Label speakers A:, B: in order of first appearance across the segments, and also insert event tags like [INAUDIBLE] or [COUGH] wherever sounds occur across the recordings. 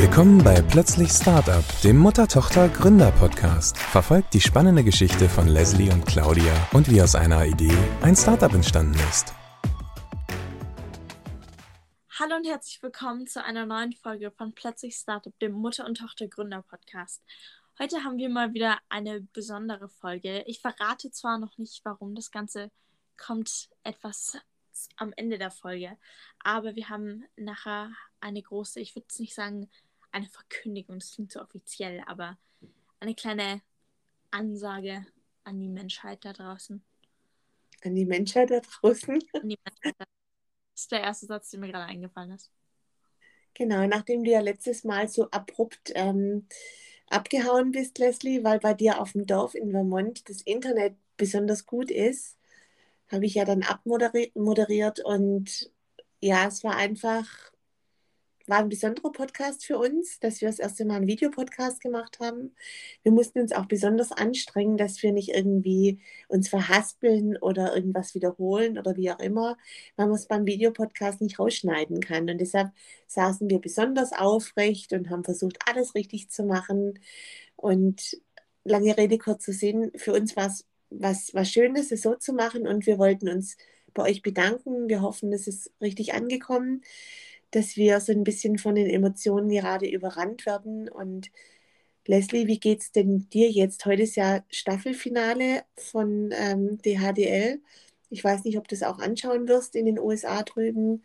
A: Willkommen bei Plötzlich Startup, dem Mutter-Tochter-Gründer-Podcast. Verfolgt die spannende Geschichte von Leslie und Claudia und wie aus einer Idee ein Startup entstanden ist.
B: Hallo und herzlich willkommen zu einer neuen Folge von Plötzlich Startup, dem Mutter- und Tochter-Gründer-Podcast. Heute haben wir mal wieder eine besondere Folge. Ich verrate zwar noch nicht, warum das Ganze kommt etwas am Ende der Folge, aber wir haben nachher eine große, ich würde es nicht sagen, eine Verkündigung, das klingt so offiziell, aber eine kleine Ansage an die Menschheit da draußen.
C: An die Menschheit da draußen? [LAUGHS] An die Menschheit
B: da Das ist der erste Satz, der mir gerade eingefallen ist.
C: Genau, nachdem du ja letztes Mal so abrupt ähm, abgehauen bist, Leslie, weil bei dir auf dem Dorf in Vermont das Internet besonders gut ist, habe ich ja dann abmoderiert und ja, es war einfach war ein besonderer Podcast für uns, dass wir das erste Mal einen Videopodcast gemacht haben. Wir mussten uns auch besonders anstrengen, dass wir nicht irgendwie uns verhaspeln oder irgendwas wiederholen oder wie auch immer, weil man es beim Videopodcast nicht rausschneiden kann. Und deshalb saßen wir besonders aufrecht und haben versucht, alles richtig zu machen. Und lange Rede, kurzer Sinn, für uns war es was, was Schönes, es so zu machen und wir wollten uns bei euch bedanken. Wir hoffen, es ist richtig angekommen dass wir so ein bisschen von den Emotionen gerade überrannt werden. Und Leslie, wie geht es denn dir jetzt? Heute ist ja Staffelfinale von ähm, DHDL. Ich weiß nicht, ob du das auch anschauen wirst in den USA drüben,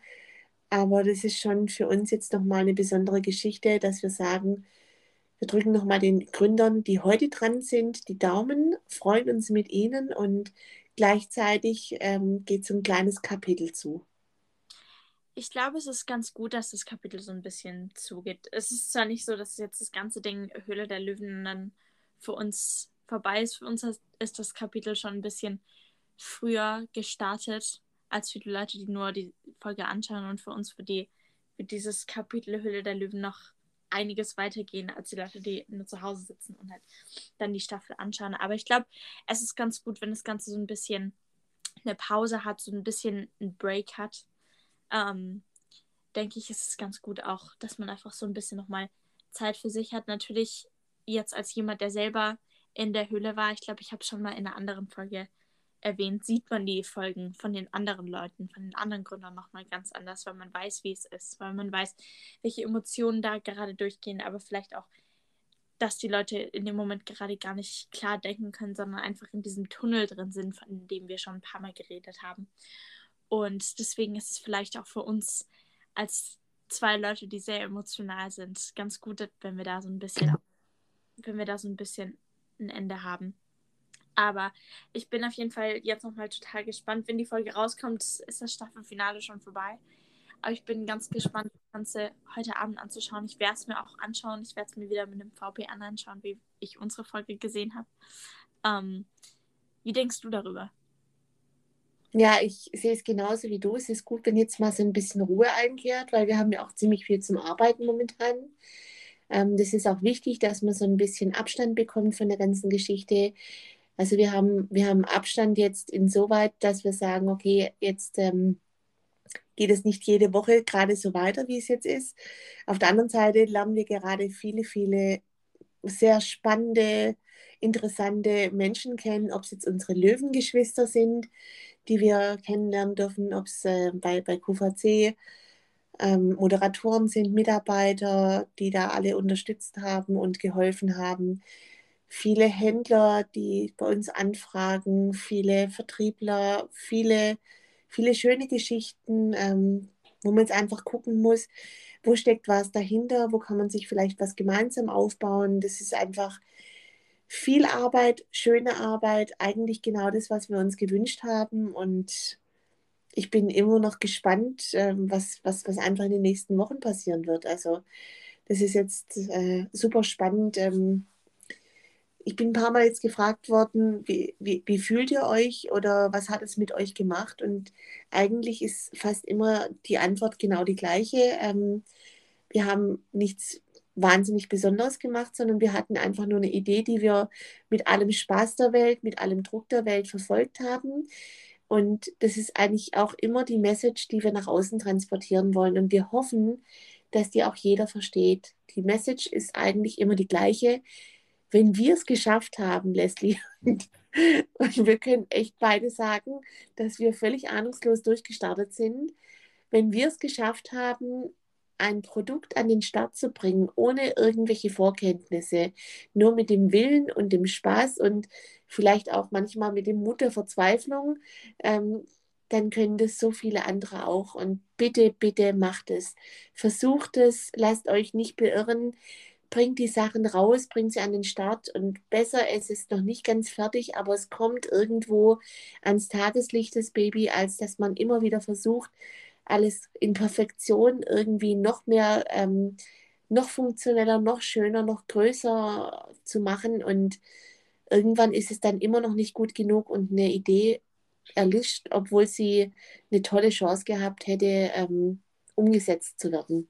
C: aber das ist schon für uns jetzt nochmal eine besondere Geschichte, dass wir sagen, wir drücken nochmal den Gründern, die heute dran sind, die Daumen, freuen uns mit ihnen und gleichzeitig ähm, geht so ein kleines Kapitel zu
B: ich glaube, es ist ganz gut, dass das Kapitel so ein bisschen zugeht. Es ist zwar nicht so, dass jetzt das ganze Ding Höhle der Löwen dann für uns vorbei ist. Für uns ist das Kapitel schon ein bisschen früher gestartet, als für die Leute, die nur die Folge anschauen. Und für uns wird, die, wird dieses Kapitel Höhle der Löwen noch einiges weitergehen, als die Leute, die nur zu Hause sitzen und halt dann die Staffel anschauen. Aber ich glaube, es ist ganz gut, wenn das Ganze so ein bisschen eine Pause hat, so ein bisschen einen Break hat ähm, denke ich, ist es ganz gut auch, dass man einfach so ein bisschen nochmal Zeit für sich hat. Natürlich jetzt als jemand, der selber in der Höhle war, ich glaube, ich habe schon mal in einer anderen Folge erwähnt, sieht man die Folgen von den anderen Leuten, von den anderen Gründern nochmal ganz anders, weil man weiß, wie es ist, weil man weiß, welche Emotionen da gerade durchgehen, aber vielleicht auch, dass die Leute in dem Moment gerade gar nicht klar denken können, sondern einfach in diesem Tunnel drin sind, von dem wir schon ein paar Mal geredet haben. Und deswegen ist es vielleicht auch für uns als zwei Leute, die sehr emotional sind, ganz gut, wenn wir da so ein bisschen, wenn wir da so ein bisschen ein Ende haben. Aber ich bin auf jeden Fall jetzt nochmal total gespannt. Wenn die Folge rauskommt, ist das Staffelfinale schon vorbei. Aber ich bin ganz gespannt, das Ganze heute Abend anzuschauen. Ich werde es mir auch anschauen. Ich werde es mir wieder mit einem VPN anschauen, wie ich unsere Folge gesehen habe. Ähm, wie denkst du darüber?
C: Ja, ich sehe es genauso wie du. Es ist gut, wenn jetzt mal so ein bisschen Ruhe einkehrt, weil wir haben ja auch ziemlich viel zum Arbeiten momentan. Ähm, das ist auch wichtig, dass man so ein bisschen Abstand bekommt von der ganzen Geschichte. Also wir haben, wir haben Abstand jetzt insoweit, dass wir sagen, okay, jetzt ähm, geht es nicht jede Woche gerade so weiter, wie es jetzt ist. Auf der anderen Seite lernen wir gerade viele, viele sehr spannende, interessante Menschen kennen, ob es jetzt unsere Löwengeschwister sind, die wir kennenlernen dürfen, ob es äh, bei, bei QVC ähm, Moderatoren sind, Mitarbeiter, die da alle unterstützt haben und geholfen haben. Viele Händler, die bei uns anfragen, viele Vertriebler, viele, viele schöne Geschichten, ähm, wo man jetzt einfach gucken muss, wo steckt was dahinter, wo kann man sich vielleicht was gemeinsam aufbauen. Das ist einfach viel Arbeit, schöne Arbeit, eigentlich genau das, was wir uns gewünscht haben. Und ich bin immer noch gespannt, ähm, was, was, was einfach in den nächsten Wochen passieren wird. Also das ist jetzt äh, super spannend. Ähm, ich bin ein paar Mal jetzt gefragt worden, wie, wie, wie, fühlt ihr euch oder was hat es mit euch gemacht? Und eigentlich ist fast immer die Antwort genau die gleiche. Ähm, wir haben nichts wahnsinnig besonders gemacht, sondern wir hatten einfach nur eine Idee, die wir mit allem Spaß der Welt, mit allem Druck der Welt verfolgt haben. Und das ist eigentlich auch immer die Message, die wir nach außen transportieren wollen. Und wir hoffen, dass die auch jeder versteht. Die Message ist eigentlich immer die gleiche. Wenn wir es geschafft haben, Leslie, und, und wir können echt beide sagen, dass wir völlig ahnungslos durchgestartet sind, wenn wir es geschafft haben, ein Produkt an den Start zu bringen, ohne irgendwelche Vorkenntnisse, nur mit dem Willen und dem Spaß und vielleicht auch manchmal mit dem Mut der Verzweiflung, ähm, dann können das so viele andere auch. Und bitte, bitte macht es. Versucht es, lasst euch nicht beirren, bringt die Sachen raus, bringt sie an den Start und besser, es ist noch nicht ganz fertig, aber es kommt irgendwo ans Tageslicht, das Baby, als dass man immer wieder versucht, alles in Perfektion irgendwie noch mehr, ähm, noch funktioneller, noch schöner, noch größer zu machen. Und irgendwann ist es dann immer noch nicht gut genug und eine Idee erlischt, obwohl sie eine tolle Chance gehabt hätte, ähm, umgesetzt zu werden.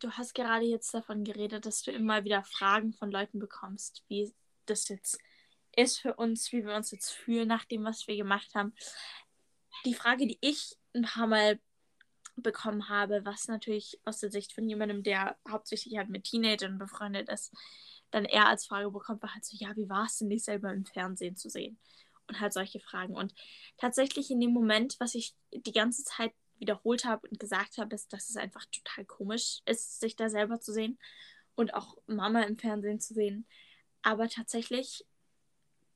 B: Du hast gerade jetzt davon geredet, dass du immer wieder Fragen von Leuten bekommst, wie das jetzt ist für uns, wie wir uns jetzt fühlen nach dem, was wir gemacht haben. Die Frage, die ich ein paar Mal bekommen habe, was natürlich aus der Sicht von jemandem, der hauptsächlich halt mit Teenagern befreundet ist, dann eher als Frage bekommt, war halt so, ja, wie war es denn, dich selber im Fernsehen zu sehen? Und halt solche Fragen. Und tatsächlich in dem Moment, was ich die ganze Zeit wiederholt habe und gesagt habe, ist, dass es einfach total komisch ist, sich da selber zu sehen und auch Mama im Fernsehen zu sehen. Aber tatsächlich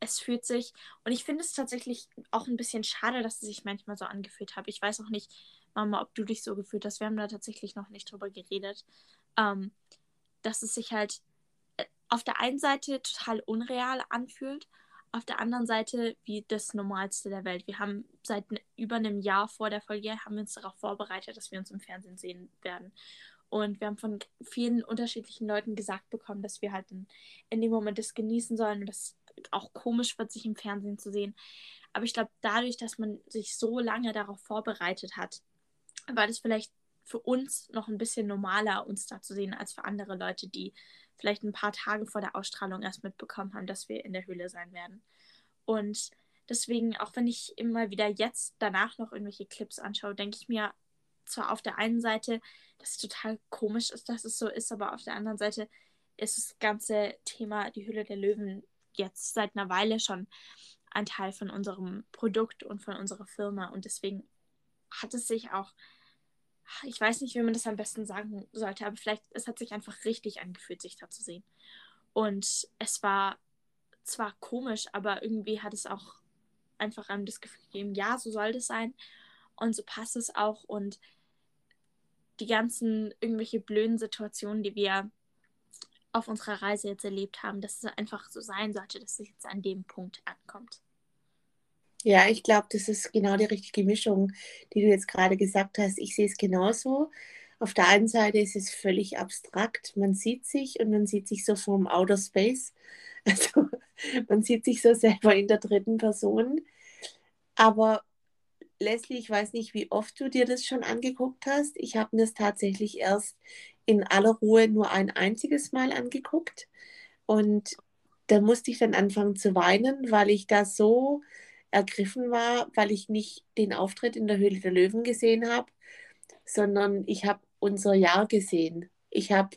B: es fühlt sich, und ich finde es tatsächlich auch ein bisschen schade, dass es sich manchmal so angefühlt hat. Ich weiß auch nicht, Mama, ob du dich so gefühlt hast. Wir haben da tatsächlich noch nicht drüber geredet. Ähm, dass es sich halt äh, auf der einen Seite total unreal anfühlt, auf der anderen Seite wie das Normalste der Welt. Wir haben seit über einem Jahr vor der Folge haben wir uns darauf vorbereitet, dass wir uns im Fernsehen sehen werden. Und wir haben von vielen unterschiedlichen Leuten gesagt bekommen, dass wir halt in, in dem Moment das genießen sollen und dass auch komisch wird, sich im Fernsehen zu sehen. Aber ich glaube, dadurch, dass man sich so lange darauf vorbereitet hat, war das vielleicht für uns noch ein bisschen normaler, uns da zu sehen, als für andere Leute, die vielleicht ein paar Tage vor der Ausstrahlung erst mitbekommen haben, dass wir in der Höhle sein werden. Und deswegen, auch wenn ich immer wieder jetzt danach noch irgendwelche Clips anschaue, denke ich mir zwar auf der einen Seite, dass es total komisch ist, dass es so ist, aber auf der anderen Seite ist das ganze Thema die Hülle der Löwen jetzt seit einer Weile schon ein Teil von unserem Produkt und von unserer Firma. Und deswegen hat es sich auch, ich weiß nicht, wie man das am besten sagen sollte, aber vielleicht, es hat sich einfach richtig angefühlt, sich da zu sehen. Und es war zwar komisch, aber irgendwie hat es auch einfach einem das Gefühl gegeben, ja, so soll das sein und so passt es auch und die ganzen irgendwelche blöden Situationen, die wir auf unserer Reise jetzt erlebt haben, dass es einfach so sein sollte, dass es jetzt an dem Punkt ankommt.
C: Ja, ich glaube, das ist genau die richtige Mischung, die du jetzt gerade gesagt hast. Ich sehe es genauso. Auf der einen Seite ist es völlig abstrakt. Man sieht sich und man sieht sich so vom Outer Space. [LAUGHS] Also man sieht sich so selber in der dritten Person. Aber Leslie, ich weiß nicht, wie oft du dir das schon angeguckt hast. Ich habe mir das tatsächlich erst in aller Ruhe nur ein einziges Mal angeguckt. Und da musste ich dann anfangen zu weinen, weil ich da so ergriffen war, weil ich nicht den Auftritt in der Höhle der Löwen gesehen habe, sondern ich habe unser Jahr gesehen. Ich habe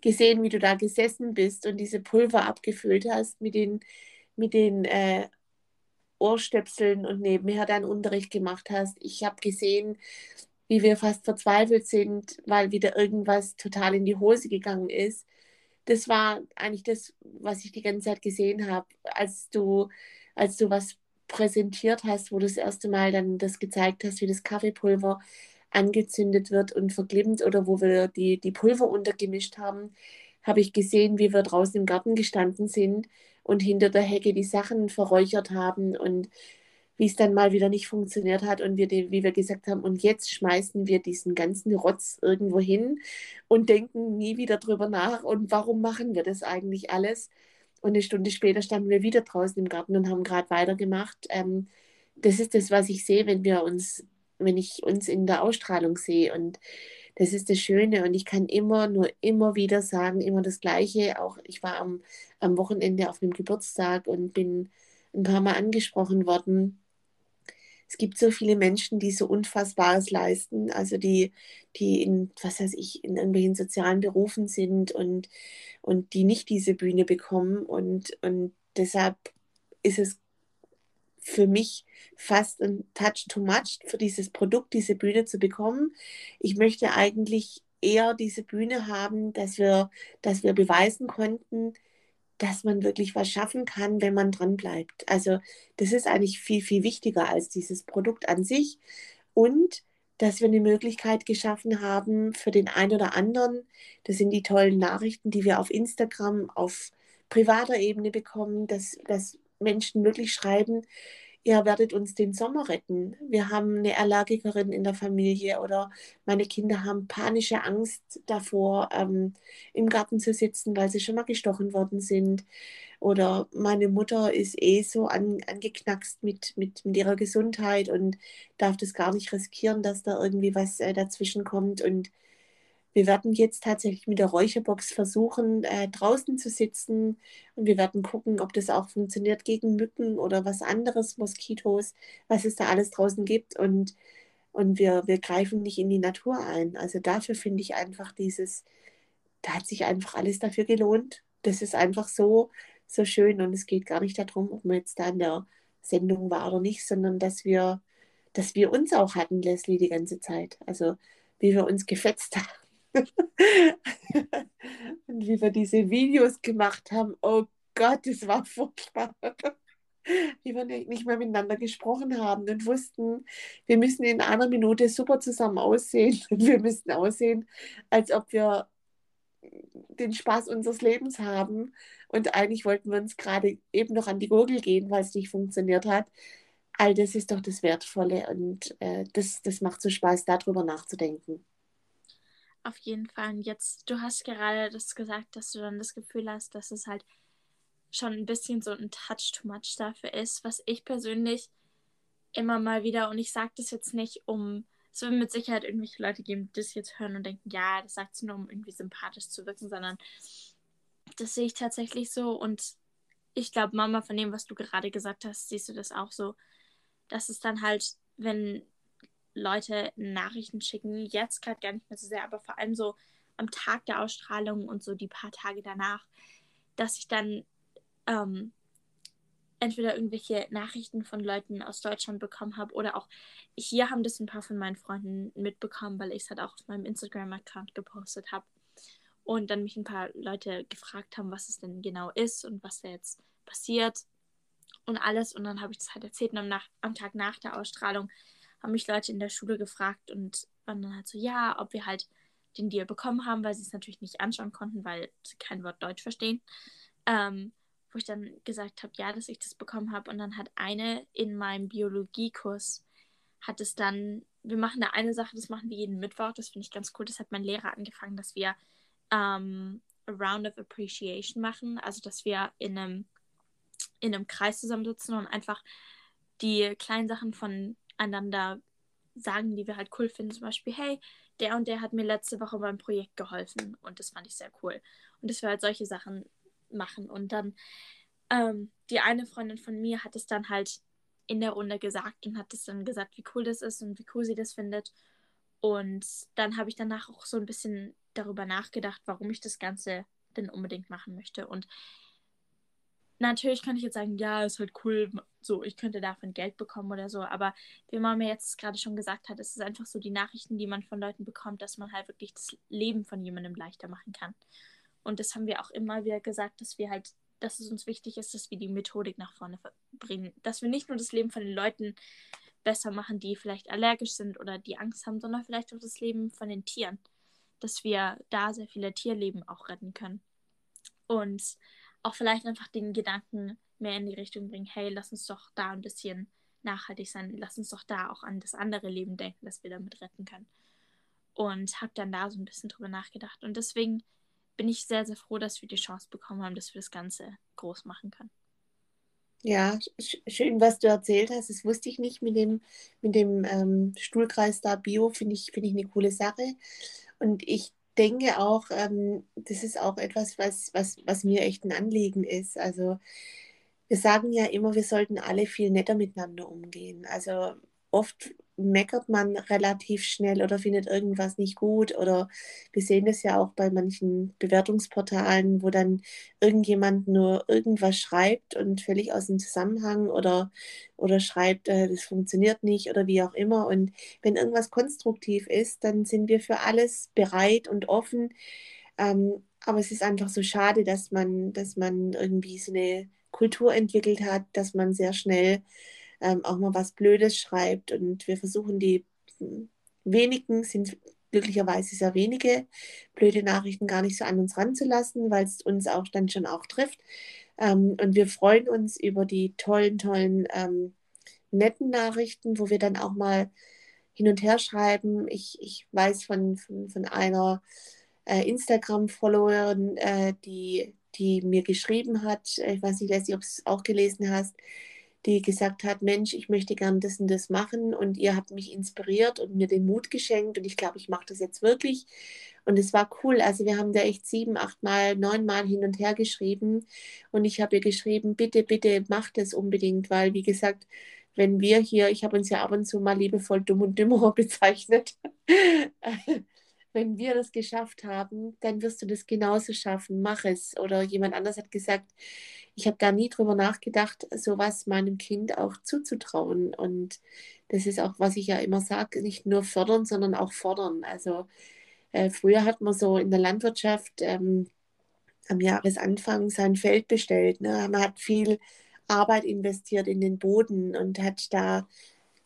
C: gesehen, wie du da gesessen bist und diese Pulver abgefüllt hast mit den, mit den äh, Ohrstöpseln und nebenher deinen Unterricht gemacht hast. Ich habe gesehen, wie wir fast verzweifelt sind, weil wieder irgendwas total in die Hose gegangen ist. Das war eigentlich das, was ich die ganze Zeit gesehen habe, als du, als du was präsentiert hast, wo du das erste Mal dann das gezeigt hast, wie das Kaffeepulver angezündet wird und verglimmt oder wo wir die, die Pulver untergemischt haben, habe ich gesehen, wie wir draußen im Garten gestanden sind und hinter der Hecke die Sachen verräuchert haben und wie es dann mal wieder nicht funktioniert hat und wir, wie wir gesagt haben, und jetzt schmeißen wir diesen ganzen Rotz irgendwo hin und denken nie wieder drüber nach und warum machen wir das eigentlich alles? Und eine Stunde später standen wir wieder draußen im Garten und haben gerade weitergemacht. Ähm, das ist das, was ich sehe, wenn wir uns, wenn ich uns in der Ausstrahlung sehe. Und das ist das Schöne. Und ich kann immer, nur immer wieder sagen, immer das Gleiche. Auch ich war am, am Wochenende auf einem Geburtstag und bin ein paar Mal angesprochen worden es gibt so viele Menschen, die so Unfassbares leisten, also die, die in, was weiß ich, in irgendwelchen sozialen Berufen sind und, und die nicht diese Bühne bekommen. Und, und deshalb ist es für mich fast ein Touch too much für dieses Produkt, diese Bühne zu bekommen. Ich möchte eigentlich eher diese Bühne haben, dass wir, dass wir beweisen konnten, dass man wirklich was schaffen kann, wenn man dran bleibt. Also das ist eigentlich viel, viel wichtiger als dieses Produkt an sich. Und dass wir eine Möglichkeit geschaffen haben für den einen oder anderen. Das sind die tollen Nachrichten, die wir auf Instagram, auf privater Ebene bekommen, dass, dass Menschen wirklich schreiben, ihr werdet uns den Sommer retten. Wir haben eine Allergikerin in der Familie oder meine Kinder haben panische Angst davor, ähm, im Garten zu sitzen, weil sie schon mal gestochen worden sind. Oder meine Mutter ist eh so an, angeknackst mit, mit, mit ihrer Gesundheit und darf das gar nicht riskieren, dass da irgendwie was äh, dazwischen kommt. Und wir werden jetzt tatsächlich mit der Räucherbox versuchen, äh, draußen zu sitzen und wir werden gucken, ob das auch funktioniert gegen Mücken oder was anderes, Moskitos, was es da alles draußen gibt. Und, und wir, wir greifen nicht in die Natur ein. Also dafür finde ich einfach dieses, da hat sich einfach alles dafür gelohnt. Das ist einfach so, so schön und es geht gar nicht darum, ob man jetzt da in der Sendung war oder nicht, sondern dass wir, dass wir uns auch hatten, Leslie, die ganze Zeit. Also wie wir uns [LAUGHS] gefetzt haben [LAUGHS] und wie wir diese Videos gemacht haben, oh Gott, das war furchtbar. [LAUGHS] Wie wir nicht mehr miteinander gesprochen haben und wussten, wir müssen in einer Minute super zusammen aussehen. [LAUGHS] Und wir müssten aussehen, als ob wir den Spaß unseres Lebens haben. Und eigentlich wollten wir uns gerade eben noch an die Gurgel gehen, weil es nicht funktioniert hat. All das ist doch das Wertvolle und äh, das, das macht so Spaß, darüber nachzudenken.
B: Auf jeden Fall. Und jetzt, du hast gerade das gesagt, dass du dann das Gefühl hast, dass es halt schon ein bisschen so ein Touch too much dafür ist, was ich persönlich immer mal wieder, und ich sage das jetzt nicht, um, es wird mit Sicherheit irgendwelche Leute geben, die das jetzt hören und denken, ja, das sagt sie nur, um irgendwie sympathisch zu wirken, sondern das sehe ich tatsächlich so und ich glaube, Mama, von dem, was du gerade gesagt hast, siehst du das auch so, dass es dann halt, wenn Leute Nachrichten schicken. Jetzt gerade gar nicht mehr so sehr, aber vor allem so am Tag der Ausstrahlung und so die paar Tage danach, dass ich dann ähm, entweder irgendwelche Nachrichten von Leuten aus Deutschland bekommen habe oder auch hier haben das ein paar von meinen Freunden mitbekommen, weil ich es halt auch auf meinem Instagram-Account gepostet habe. Und dann mich ein paar Leute gefragt haben, was es denn genau ist und was da jetzt passiert und alles. Und dann habe ich das halt erzählt und am, nach am Tag nach der Ausstrahlung haben mich Leute in der Schule gefragt und waren dann halt so, ja, ob wir halt den Deal bekommen haben, weil sie es natürlich nicht anschauen konnten, weil sie kein Wort Deutsch verstehen. Ähm, wo ich dann gesagt habe, ja, dass ich das bekommen habe. Und dann hat eine in meinem Biologiekurs, hat es dann, wir machen da eine Sache, das machen wir jeden Mittwoch, das finde ich ganz cool. Das hat mein Lehrer angefangen, dass wir ähm, a Round of Appreciation machen. Also, dass wir in einem, in einem Kreis zusammensitzen und einfach die kleinen Sachen von einander sagen, die wir halt cool finden. Zum Beispiel, hey, der und der hat mir letzte Woche beim Projekt geholfen und das fand ich sehr cool. Und dass wir halt solche Sachen machen. Und dann, ähm, die eine Freundin von mir hat es dann halt in der Runde gesagt und hat es dann gesagt, wie cool das ist und wie cool sie das findet. Und dann habe ich danach auch so ein bisschen darüber nachgedacht, warum ich das Ganze denn unbedingt machen möchte. Und natürlich könnte ich jetzt sagen, ja, ist halt cool, so, ich könnte davon Geld bekommen oder so, aber wie man mir jetzt gerade schon gesagt hat, es ist einfach so die Nachrichten, die man von Leuten bekommt, dass man halt wirklich das Leben von jemandem leichter machen kann. Und das haben wir auch immer wieder gesagt, dass wir halt, dass es uns wichtig ist, dass wir die Methodik nach vorne bringen. Dass wir nicht nur das Leben von den Leuten besser machen, die vielleicht allergisch sind oder die Angst haben, sondern vielleicht auch das Leben von den Tieren. Dass wir da sehr viele Tierleben auch retten können. Und auch vielleicht einfach den Gedanken mehr in die Richtung bringen, hey, lass uns doch da ein bisschen nachhaltig sein, lass uns doch da auch an das andere Leben denken, das wir damit retten können. Und habe dann da so ein bisschen drüber nachgedacht. Und deswegen bin ich sehr, sehr froh, dass wir die Chance bekommen haben, dass wir das Ganze groß machen können.
C: Ja, schön, was du erzählt hast. Das wusste ich nicht mit dem, mit dem ähm, Stuhlkreis da Bio, finde ich, find ich eine coole Sache. Und ich denke auch, ähm, das ist auch etwas, was, was, was mir echt ein Anliegen ist. Also wir sagen ja immer, wir sollten alle viel netter miteinander umgehen. Also oft meckert man relativ schnell oder findet irgendwas nicht gut. Oder wir sehen das ja auch bei manchen Bewertungsportalen, wo dann irgendjemand nur irgendwas schreibt und völlig aus dem Zusammenhang oder, oder schreibt, äh, das funktioniert nicht oder wie auch immer. Und wenn irgendwas konstruktiv ist, dann sind wir für alles bereit und offen. Ähm, aber es ist einfach so schade, dass man, dass man irgendwie so eine Kultur entwickelt hat, dass man sehr schnell ähm, auch mal was Blödes schreibt. Und wir versuchen die wenigen, sind glücklicherweise sehr wenige, blöde Nachrichten gar nicht so an uns ranzulassen, weil es uns auch dann schon auch trifft. Ähm, und wir freuen uns über die tollen, tollen, ähm, netten Nachrichten, wo wir dann auch mal hin und her schreiben. Ich, ich weiß von, von, von einer äh, Instagram-Followerin, äh, die, die mir geschrieben hat, ich weiß nicht, Leslie, ob du es auch gelesen hast, die gesagt hat, Mensch, ich möchte gern das und das machen und ihr habt mich inspiriert und mir den Mut geschenkt und ich glaube, ich mache das jetzt wirklich. Und es war cool. Also wir haben da echt sieben, acht Mal, neun Mal hin und her geschrieben und ich habe ihr geschrieben, bitte, bitte mach das unbedingt, weil wie gesagt, wenn wir hier, ich habe uns ja ab und zu mal liebevoll dumm und dümmer [LAUGHS] bezeichnet, wenn wir das geschafft haben, dann wirst du das genauso schaffen. Mach es. Oder jemand anders hat gesagt, ich habe da nie drüber nachgedacht, sowas meinem Kind auch zuzutrauen. Und das ist auch, was ich ja immer sage, nicht nur fördern, sondern auch fordern. Also äh, früher hat man so in der Landwirtschaft ähm, am Jahresanfang sein Feld bestellt. Ne? Man hat viel Arbeit investiert in den Boden und hat da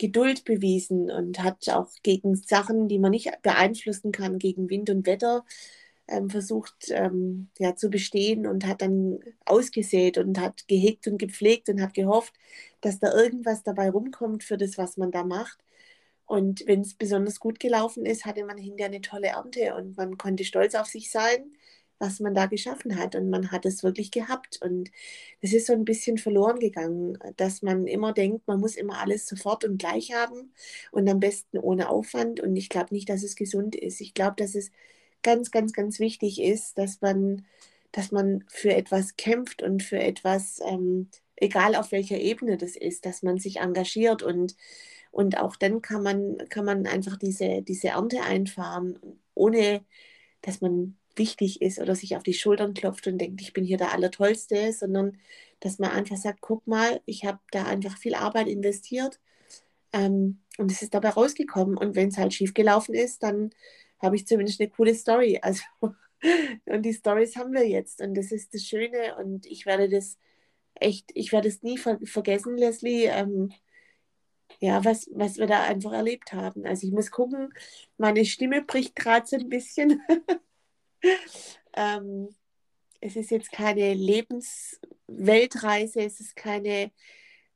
C: Geduld bewiesen und hat auch gegen Sachen, die man nicht beeinflussen kann, gegen Wind und Wetter, ähm, versucht ähm, ja, zu bestehen und hat dann ausgesät und hat gehegt und gepflegt und hat gehofft, dass da irgendwas dabei rumkommt für das, was man da macht. Und wenn es besonders gut gelaufen ist, hatte man hinterher eine tolle Ernte und man konnte stolz auf sich sein, was man da geschaffen hat. Und man hat es wirklich gehabt. Und es ist so ein bisschen verloren gegangen, dass man immer denkt, man muss immer alles sofort und gleich haben und am besten ohne Aufwand. Und ich glaube nicht, dass es gesund ist. Ich glaube, dass es ganz, ganz, ganz wichtig ist, dass man, dass man für etwas kämpft und für etwas, ähm, egal auf welcher Ebene das ist, dass man sich engagiert und, und auch dann kann man, kann man einfach diese, diese Ernte einfahren, ohne dass man wichtig ist oder sich auf die Schultern klopft und denkt, ich bin hier der Allertollste, sondern dass man einfach sagt, guck mal, ich habe da einfach viel Arbeit investiert ähm, und es ist dabei rausgekommen. Und wenn es halt schief gelaufen ist, dann habe ich zumindest eine coole Story. [LAUGHS] Also, und die Stories haben wir jetzt. Und das ist das Schöne. Und ich werde das echt, ich werde es nie ver vergessen, Leslie. Ähm, ja, was, was wir da einfach erlebt haben. Also ich muss gucken, meine Stimme bricht gerade so ein bisschen. [LAUGHS] [LAUGHS] ähm, es ist jetzt keine Lebensweltreise, es ist keine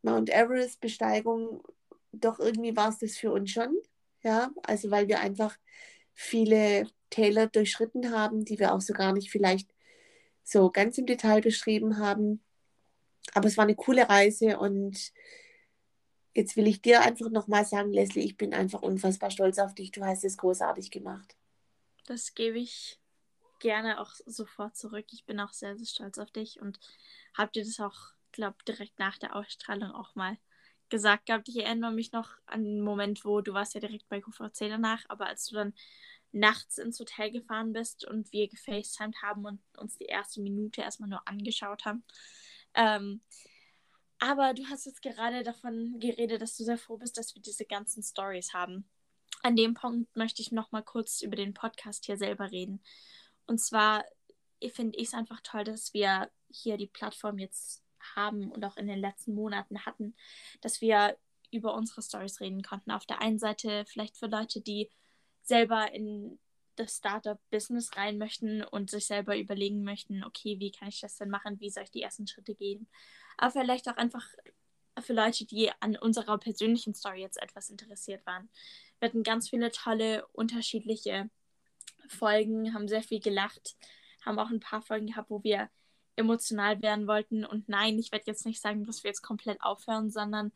C: Mount Everest-Besteigung. Doch irgendwie war es das für uns schon. Ja, also weil wir einfach viele Täler durchschritten haben, die wir auch so gar nicht vielleicht so ganz im Detail beschrieben haben. Aber es war eine coole Reise und jetzt will ich dir einfach nochmal sagen, Leslie, ich bin einfach unfassbar stolz auf dich. Du hast es großartig gemacht.
B: Das gebe ich gerne auch sofort zurück. Ich bin auch sehr, sehr stolz auf dich und habe dir das auch, glaube direkt nach der Ausstrahlung auch mal gesagt gehabt. Ich erinnere mich noch an den Moment, wo du warst ja direkt bei QVC danach, aber als du dann nachts ins Hotel gefahren bist und wir gefacetimed haben und uns die erste Minute erstmal nur angeschaut haben. Ähm, aber du hast jetzt gerade davon geredet, dass du sehr froh bist, dass wir diese ganzen Stories haben. An dem Punkt möchte ich noch mal kurz über den Podcast hier selber reden. Und zwar finde ich es einfach toll, dass wir hier die Plattform jetzt haben und auch in den letzten Monaten hatten, dass wir über unsere Stories reden konnten. Auf der einen Seite vielleicht für Leute, die selber in das Startup-Business rein möchten und sich selber überlegen möchten, okay, wie kann ich das denn machen, wie soll ich die ersten Schritte gehen. Aber vielleicht auch einfach für Leute, die an unserer persönlichen Story jetzt etwas interessiert waren. Wir hatten ganz viele tolle, unterschiedliche Folgen, haben sehr viel gelacht, haben auch ein paar Folgen gehabt, wo wir emotional werden wollten. Und nein, ich werde jetzt nicht sagen, dass wir jetzt komplett aufhören, sondern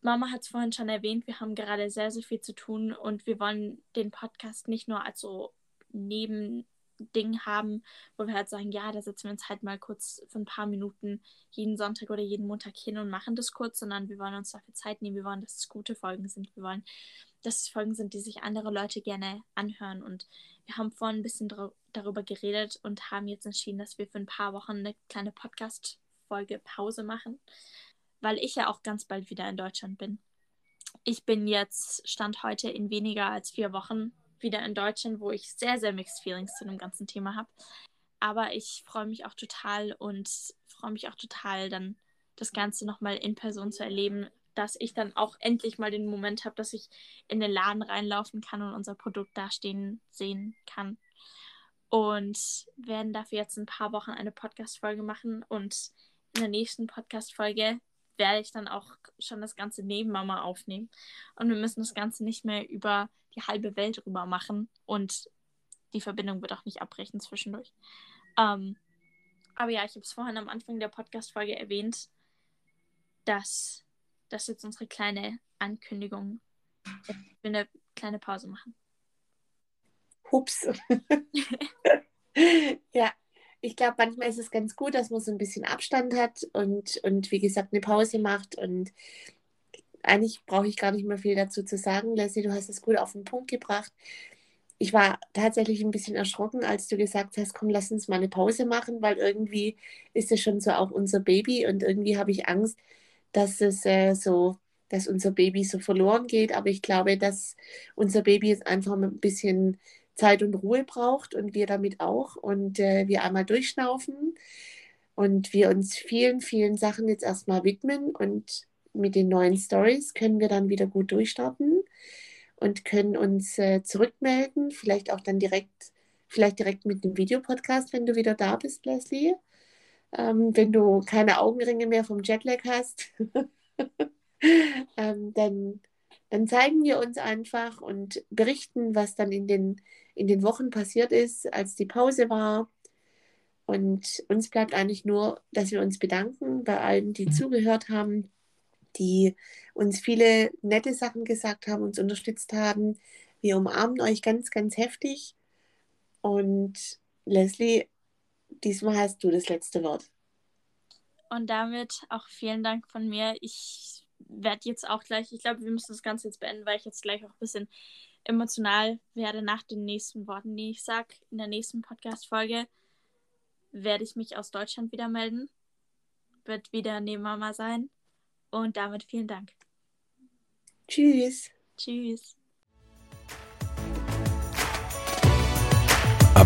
B: Mama hat es vorhin schon erwähnt, wir haben gerade sehr, sehr viel zu tun und wir wollen den Podcast nicht nur als so neben, Ding haben, wo wir halt sagen, ja, da setzen wir uns halt mal kurz für ein paar Minuten jeden Sonntag oder jeden Montag hin und machen das kurz, sondern wir wollen uns dafür Zeit nehmen. Wir wollen, dass es gute Folgen sind. Wir wollen, dass es Folgen sind, die sich andere Leute gerne anhören. Und wir haben vorhin ein bisschen darüber geredet und haben jetzt entschieden, dass wir für ein paar Wochen eine kleine Podcast-Folge Pause machen, weil ich ja auch ganz bald wieder in Deutschland bin. Ich bin jetzt, stand heute in weniger als vier Wochen wieder in Deutschland, wo ich sehr, sehr mixed Feelings zu dem ganzen Thema habe. Aber ich freue mich auch total und freue mich auch total, dann das Ganze nochmal in Person zu erleben, dass ich dann auch endlich mal den Moment habe, dass ich in den Laden reinlaufen kann und unser Produkt dastehen sehen kann. Und werden dafür jetzt ein paar Wochen eine Podcast-Folge machen. Und in der nächsten Podcast-Folge werde ich dann auch schon das Ganze neben Mama aufnehmen. Und wir müssen das Ganze nicht mehr über die halbe Welt rüber machen. Und die Verbindung wird auch nicht abbrechen zwischendurch. Ähm, aber ja, ich habe es vorhin am Anfang der Podcast-Folge erwähnt, dass das jetzt unsere kleine Ankündigung. Ich will eine kleine Pause machen.
C: Hups. [LAUGHS] ja, ich glaube, manchmal ist es ganz gut, dass man so ein bisschen Abstand hat und, und wie gesagt eine Pause macht. Und eigentlich brauche ich gar nicht mehr viel dazu zu sagen. Leslie, du hast es gut auf den Punkt gebracht. Ich war tatsächlich ein bisschen erschrocken, als du gesagt hast, komm, lass uns mal eine Pause machen, weil irgendwie ist es schon so auch unser Baby und irgendwie habe ich Angst, dass es äh, so, dass unser Baby so verloren geht. Aber ich glaube, dass unser Baby jetzt einfach ein bisschen Zeit und Ruhe braucht und wir damit auch. Und äh, wir einmal durchschnaufen und wir uns vielen, vielen Sachen jetzt erstmal widmen. Und mit den neuen Stories können wir dann wieder gut durchstarten und können uns äh, zurückmelden, vielleicht auch dann direkt, vielleicht direkt mit dem Videopodcast, wenn du wieder da bist, Leslie ähm, wenn du keine Augenringe mehr vom Jetlag hast, [LAUGHS] ähm, dann, dann zeigen wir uns einfach und berichten, was dann in den, in den Wochen passiert ist, als die Pause war. Und uns bleibt eigentlich nur, dass wir uns bedanken bei allen, die mhm. zugehört haben, die uns viele nette Sachen gesagt haben, uns unterstützt haben. Wir umarmen euch ganz, ganz heftig. Und Leslie, diesmal hast du das letzte Wort.
B: Und damit auch vielen Dank von mir. Ich werde jetzt auch gleich, ich glaube, wir müssen das Ganze jetzt beenden, weil ich jetzt gleich auch ein bisschen emotional werde nach den nächsten Worten, die ich sage. In der nächsten Podcast-Folge werde ich mich aus Deutschland wieder melden. Wird wieder neben Mama sein. Und damit vielen Dank.
C: Tschüss.
B: Tschüss.